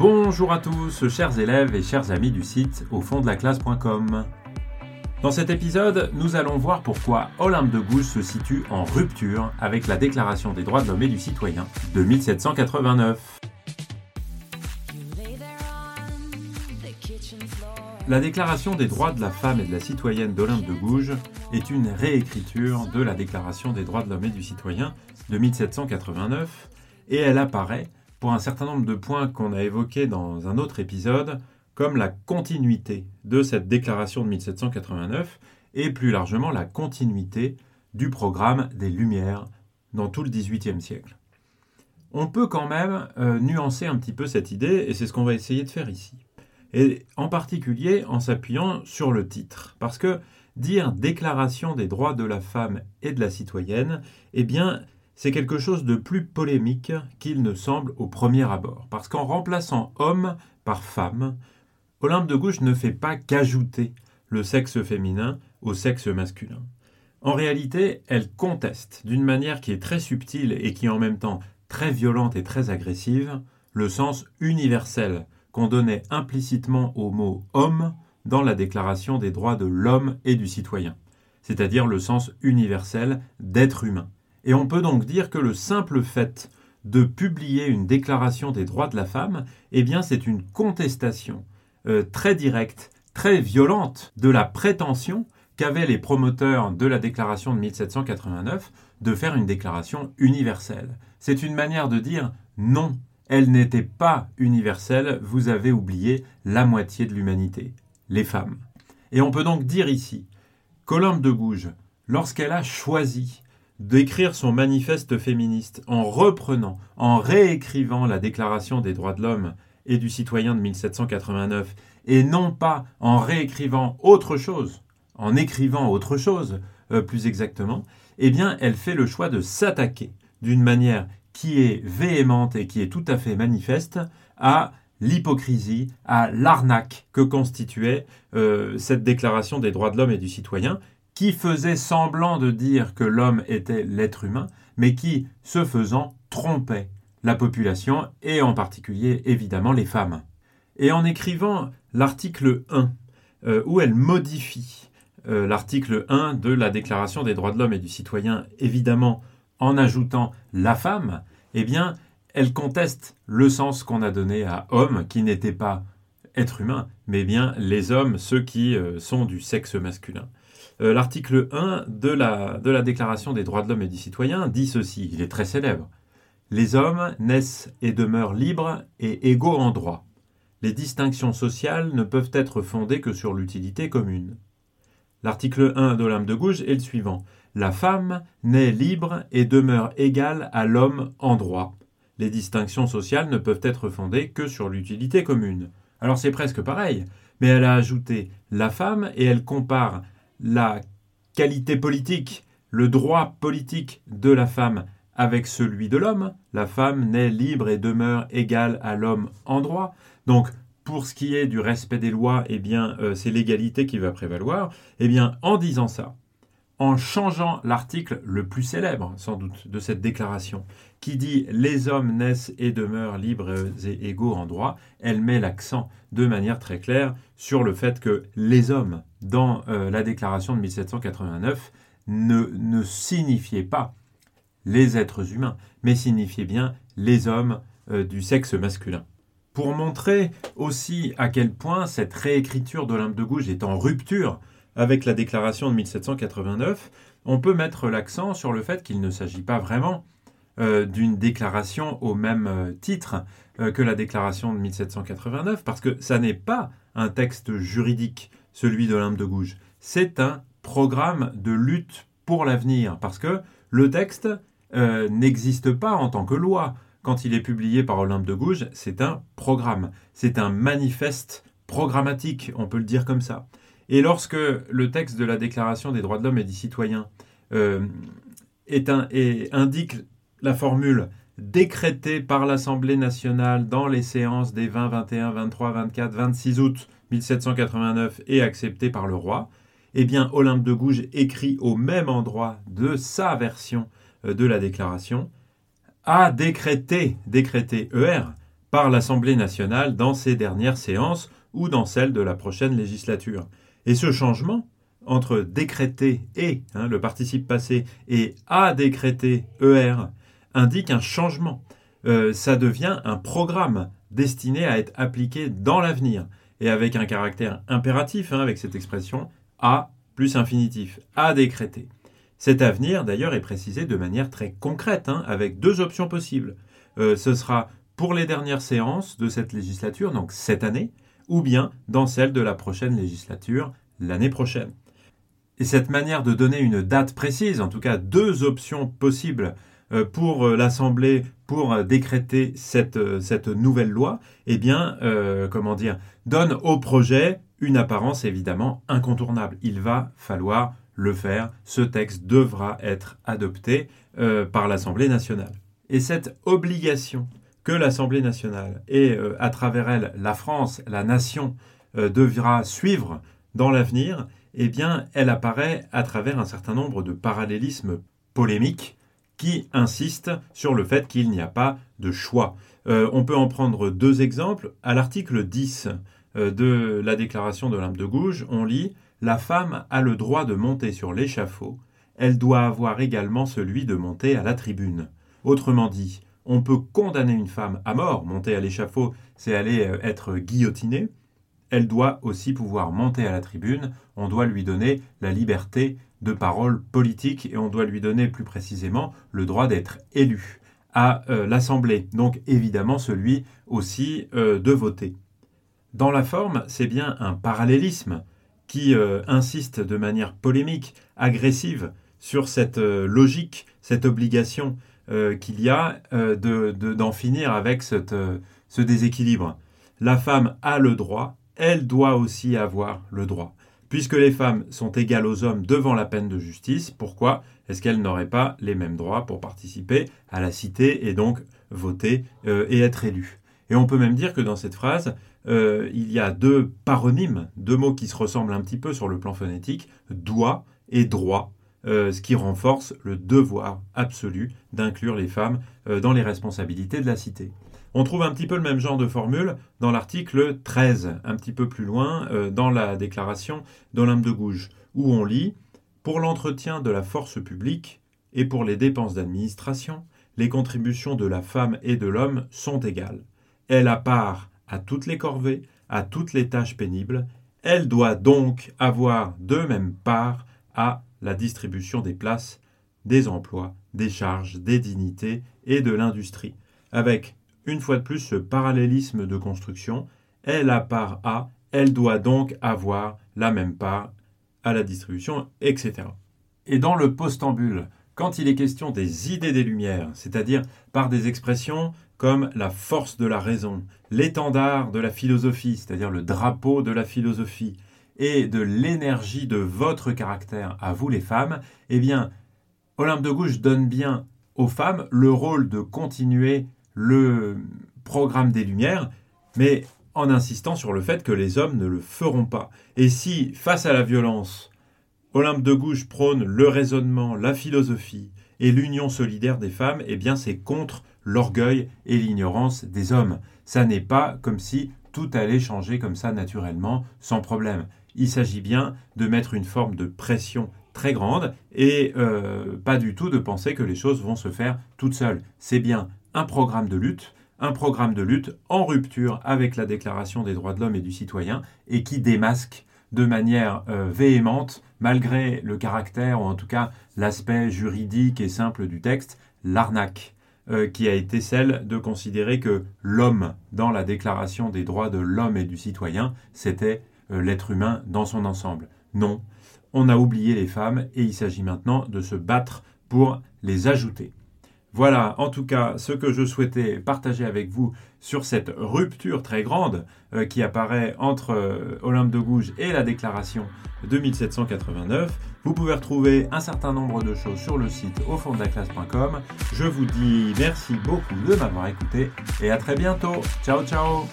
Bonjour à tous, chers élèves et chers amis du site au fond de la classe.com. Dans cet épisode, nous allons voir pourquoi Olympe de Gouges se situe en rupture avec la Déclaration des droits de l'homme et du citoyen de 1789. La Déclaration des droits de la femme et de la citoyenne d'Olympe de Gouges est une réécriture de la Déclaration des droits de l'homme et du citoyen de 1789 et elle apparaît pour un certain nombre de points qu'on a évoqués dans un autre épisode, comme la continuité de cette déclaration de 1789 et plus largement la continuité du programme des Lumières dans tout le XVIIIe siècle. On peut quand même euh, nuancer un petit peu cette idée et c'est ce qu'on va essayer de faire ici. Et en particulier en s'appuyant sur le titre. Parce que dire Déclaration des droits de la femme et de la citoyenne, eh bien, c'est quelque chose de plus polémique qu'il ne semble au premier abord. Parce qu'en remplaçant homme par femme, Olympe de Gouges ne fait pas qu'ajouter le sexe féminin au sexe masculin. En réalité, elle conteste, d'une manière qui est très subtile et qui est en même temps très violente et très agressive, le sens universel qu'on donnait implicitement au mot homme dans la Déclaration des droits de l'homme et du citoyen, c'est-à-dire le sens universel d'être humain. Et on peut donc dire que le simple fait de publier une déclaration des droits de la femme, eh bien c'est une contestation euh, très directe, très violente de la prétention qu'avaient les promoteurs de la déclaration de 1789 de faire une déclaration universelle. C'est une manière de dire non, elle n'était pas universelle, vous avez oublié la moitié de l'humanité, les femmes. Et on peut donc dire ici qu'Olympe de Gouges, lorsqu'elle a choisi d'écrire son manifeste féministe en reprenant, en réécrivant la Déclaration des droits de l'homme et du citoyen de 1789, et non pas en réécrivant autre chose, en écrivant autre chose euh, plus exactement, eh bien elle fait le choix de s'attaquer d'une manière qui est véhémente et qui est tout à fait manifeste à l'hypocrisie, à l'arnaque que constituait euh, cette déclaration des droits de l'homme et du citoyen, qui faisait semblant de dire que l'homme était l'être humain, mais qui, ce faisant, trompait la population et en particulier évidemment les femmes. Et en écrivant l'article 1, euh, où elle modifie euh, l'article 1 de la Déclaration des droits de l'homme et du citoyen, évidemment en ajoutant la femme, eh bien, elle conteste le sens qu'on a donné à homme, qui n'était pas être humain, mais bien les hommes, ceux qui euh, sont du sexe masculin. Euh, l'article 1 de la, de la Déclaration des droits de l'homme et du citoyen dit ceci, il est très célèbre. Les hommes naissent et demeurent libres et égaux en droit. Les distinctions sociales ne peuvent être fondées que sur l'utilité commune. L'article 1 d'Olympe de Gouges est le suivant. La femme naît libre et demeure égale à l'homme en droit. Les distinctions sociales ne peuvent être fondées que sur l'utilité commune. Alors c'est presque pareil, mais elle a ajouté la femme et elle compare la qualité politique, le droit politique de la femme avec celui de l'homme. La femme naît libre et demeure égale à l'homme en droit. Donc, pour ce qui est du respect des lois, eh bien, euh, c'est l'égalité qui va prévaloir. Eh bien, en disant ça, en changeant l'article le plus célèbre, sans doute, de cette déclaration, qui dit Les hommes naissent et demeurent libres et égaux en droit, elle met l'accent de manière très claire sur le fait que les hommes, dans euh, la déclaration de 1789, ne, signifiaient pas les êtres humains, mais signifiaient bien les hommes euh, du sexe masculin. Pour montrer aussi à quel point cette réécriture d'Olympe de Gouges est en rupture avec la déclaration de 1789, on peut mettre l'accent sur le fait qu'il ne s'agit pas vraiment euh, d'une déclaration au même euh, titre euh, que la déclaration de 1789, parce que ça n'est pas un texte juridique, celui d'Olympe de Gouges. C'est un programme de lutte pour l'avenir, parce que le texte n'existe pas en tant que loi. Quand il est publié par Olympe de Gouges, c'est un programme, c'est un manifeste programmatique, on peut le dire comme ça. Et lorsque le texte de la Déclaration des droits de l'homme et des citoyens euh, indique la formule décrétée par l'Assemblée nationale dans les séances des 20, 21, 23, 24, 26 août 1789 et acceptée par le roi, eh bien Olympe de Gouges écrit au même endroit de sa version euh, de la déclaration a décrété, décrété ER, par l'Assemblée nationale dans ses dernières séances ou dans celles de la prochaine législature. Et ce changement, entre décréter et, hein, le participe passé, et a décrété ER, indique un changement. Euh, ça devient un programme destiné à être appliqué dans l'avenir, et avec un caractère impératif, hein, avec cette expression, a plus infinitif, a décrété. Cet avenir, d'ailleurs, est précisé de manière très concrète, hein, avec deux options possibles. Euh, ce sera pour les dernières séances de cette législature, donc cette année, ou bien dans celle de la prochaine législature, l'année prochaine. Et cette manière de donner une date précise, en tout cas deux options possibles euh, pour euh, l'Assemblée pour euh, décréter cette, cette nouvelle loi, eh bien, comment dire, donne au projet une apparence évidemment incontournable. Il va falloir le faire. Ce texte devra être adopté par l'Assemblée nationale. Et cette obligation que l'Assemblée nationale et à travers elle la France, la nation, devra suivre dans l'avenir, eh bien, elle apparaît à travers un certain nombre de parallélismes polémiques qui insistent sur le fait qu'il n'y a pas de choix. Euh, on peut en prendre deux exemples. À l'article 10 euh, de la déclaration de l'Olympe de Gouges, on lit La femme a le droit de monter sur l'échafaud, elle doit avoir également celui de monter à la tribune. Autrement dit, on peut condamner une femme à mort. Monter à l'échafaud, c'est aller euh, être guillotinée elle doit aussi pouvoir monter à la tribune, on doit lui donner la liberté de parole politique et on doit lui donner plus précisément le droit d'être élu à euh, l'Assemblée, donc évidemment celui aussi euh, de voter. Dans la forme, c'est bien un parallélisme qui insiste de manière polémique, agressive, sur cette logique, cette obligation qu'il y a d'en finir avec ce déséquilibre. La femme a le droit elle doit aussi avoir le droit. Puisque les femmes sont égales aux hommes devant la peine de justice, pourquoi est-ce qu'elles n'auraient pas les mêmes droits pour participer à la cité et donc voter euh, et être élues? Et on peut même dire que dans cette phrase, euh, il y a deux paronymes, deux mots qui se ressemblent un petit peu sur le plan phonétique, doit et droit, euh, ce qui renforce le devoir absolu d'inclure les femmes dans les responsabilités de la cité. On trouve un petit peu le même genre de formule dans l'article 13, un petit peu plus loin, euh, dans la déclaration d'Olympe de Gouges, où on lit Pour l'entretien de la force publique et pour les dépenses d'administration, les contributions de la femme et de l'homme sont égales. Elle a part à toutes les corvées, à toutes les tâches pénibles, elle doit donc avoir de même part à la distribution des places, des emplois, des charges, des dignités et de l'industrie, avec une fois de plus ce parallélisme de construction. Elle a part A, elle doit donc avoir la même part à la distribution, etc. Et dans le postambule, quand il est question des idées des Lumières, c'est-à-dire par des expressions comme la force de la raison, l'étendard de la philosophie, c'est-à-dire le drapeau de la philosophie, et de l'énergie de votre caractère à vous les femmes, eh bien, Olympe de Gouges donne bien aux femmes le rôle de continuer le programme des Lumières, mais en insistant sur le fait que les hommes ne le feront pas. Et si, face à la violence, Olympe de Gouges prône le raisonnement, la philosophie et l'union solidaire des femmes, eh bien c'est contre l'orgueil et l'ignorance des hommes. Ça n'est pas comme si tout allait changer comme ça naturellement, sans problème. Il s'agit bien de mettre une forme de pression très grande et euh, pas du tout de penser que les choses vont se faire toutes seules. C'est bien un programme de lutte, un programme de lutte en rupture avec la Déclaration des droits de l'homme et du citoyen et qui démasque de manière euh, véhémente, malgré le caractère ou en tout cas l'aspect juridique et simple du texte, l'arnaque euh, qui a été celle de considérer que l'homme dans la Déclaration des droits de l'homme et du citoyen, c'était l'être humain dans son ensemble. Non, on a oublié les femmes et il s'agit maintenant de se battre pour les ajouter. Voilà, en tout cas, ce que je souhaitais partager avec vous sur cette rupture très grande euh, qui apparaît entre euh, Olympe de Gouges et la déclaration de 1789. Vous pouvez retrouver un certain nombre de choses sur le site au fond de la classe.com. Je vous dis merci beaucoup de m'avoir écouté et à très bientôt. Ciao ciao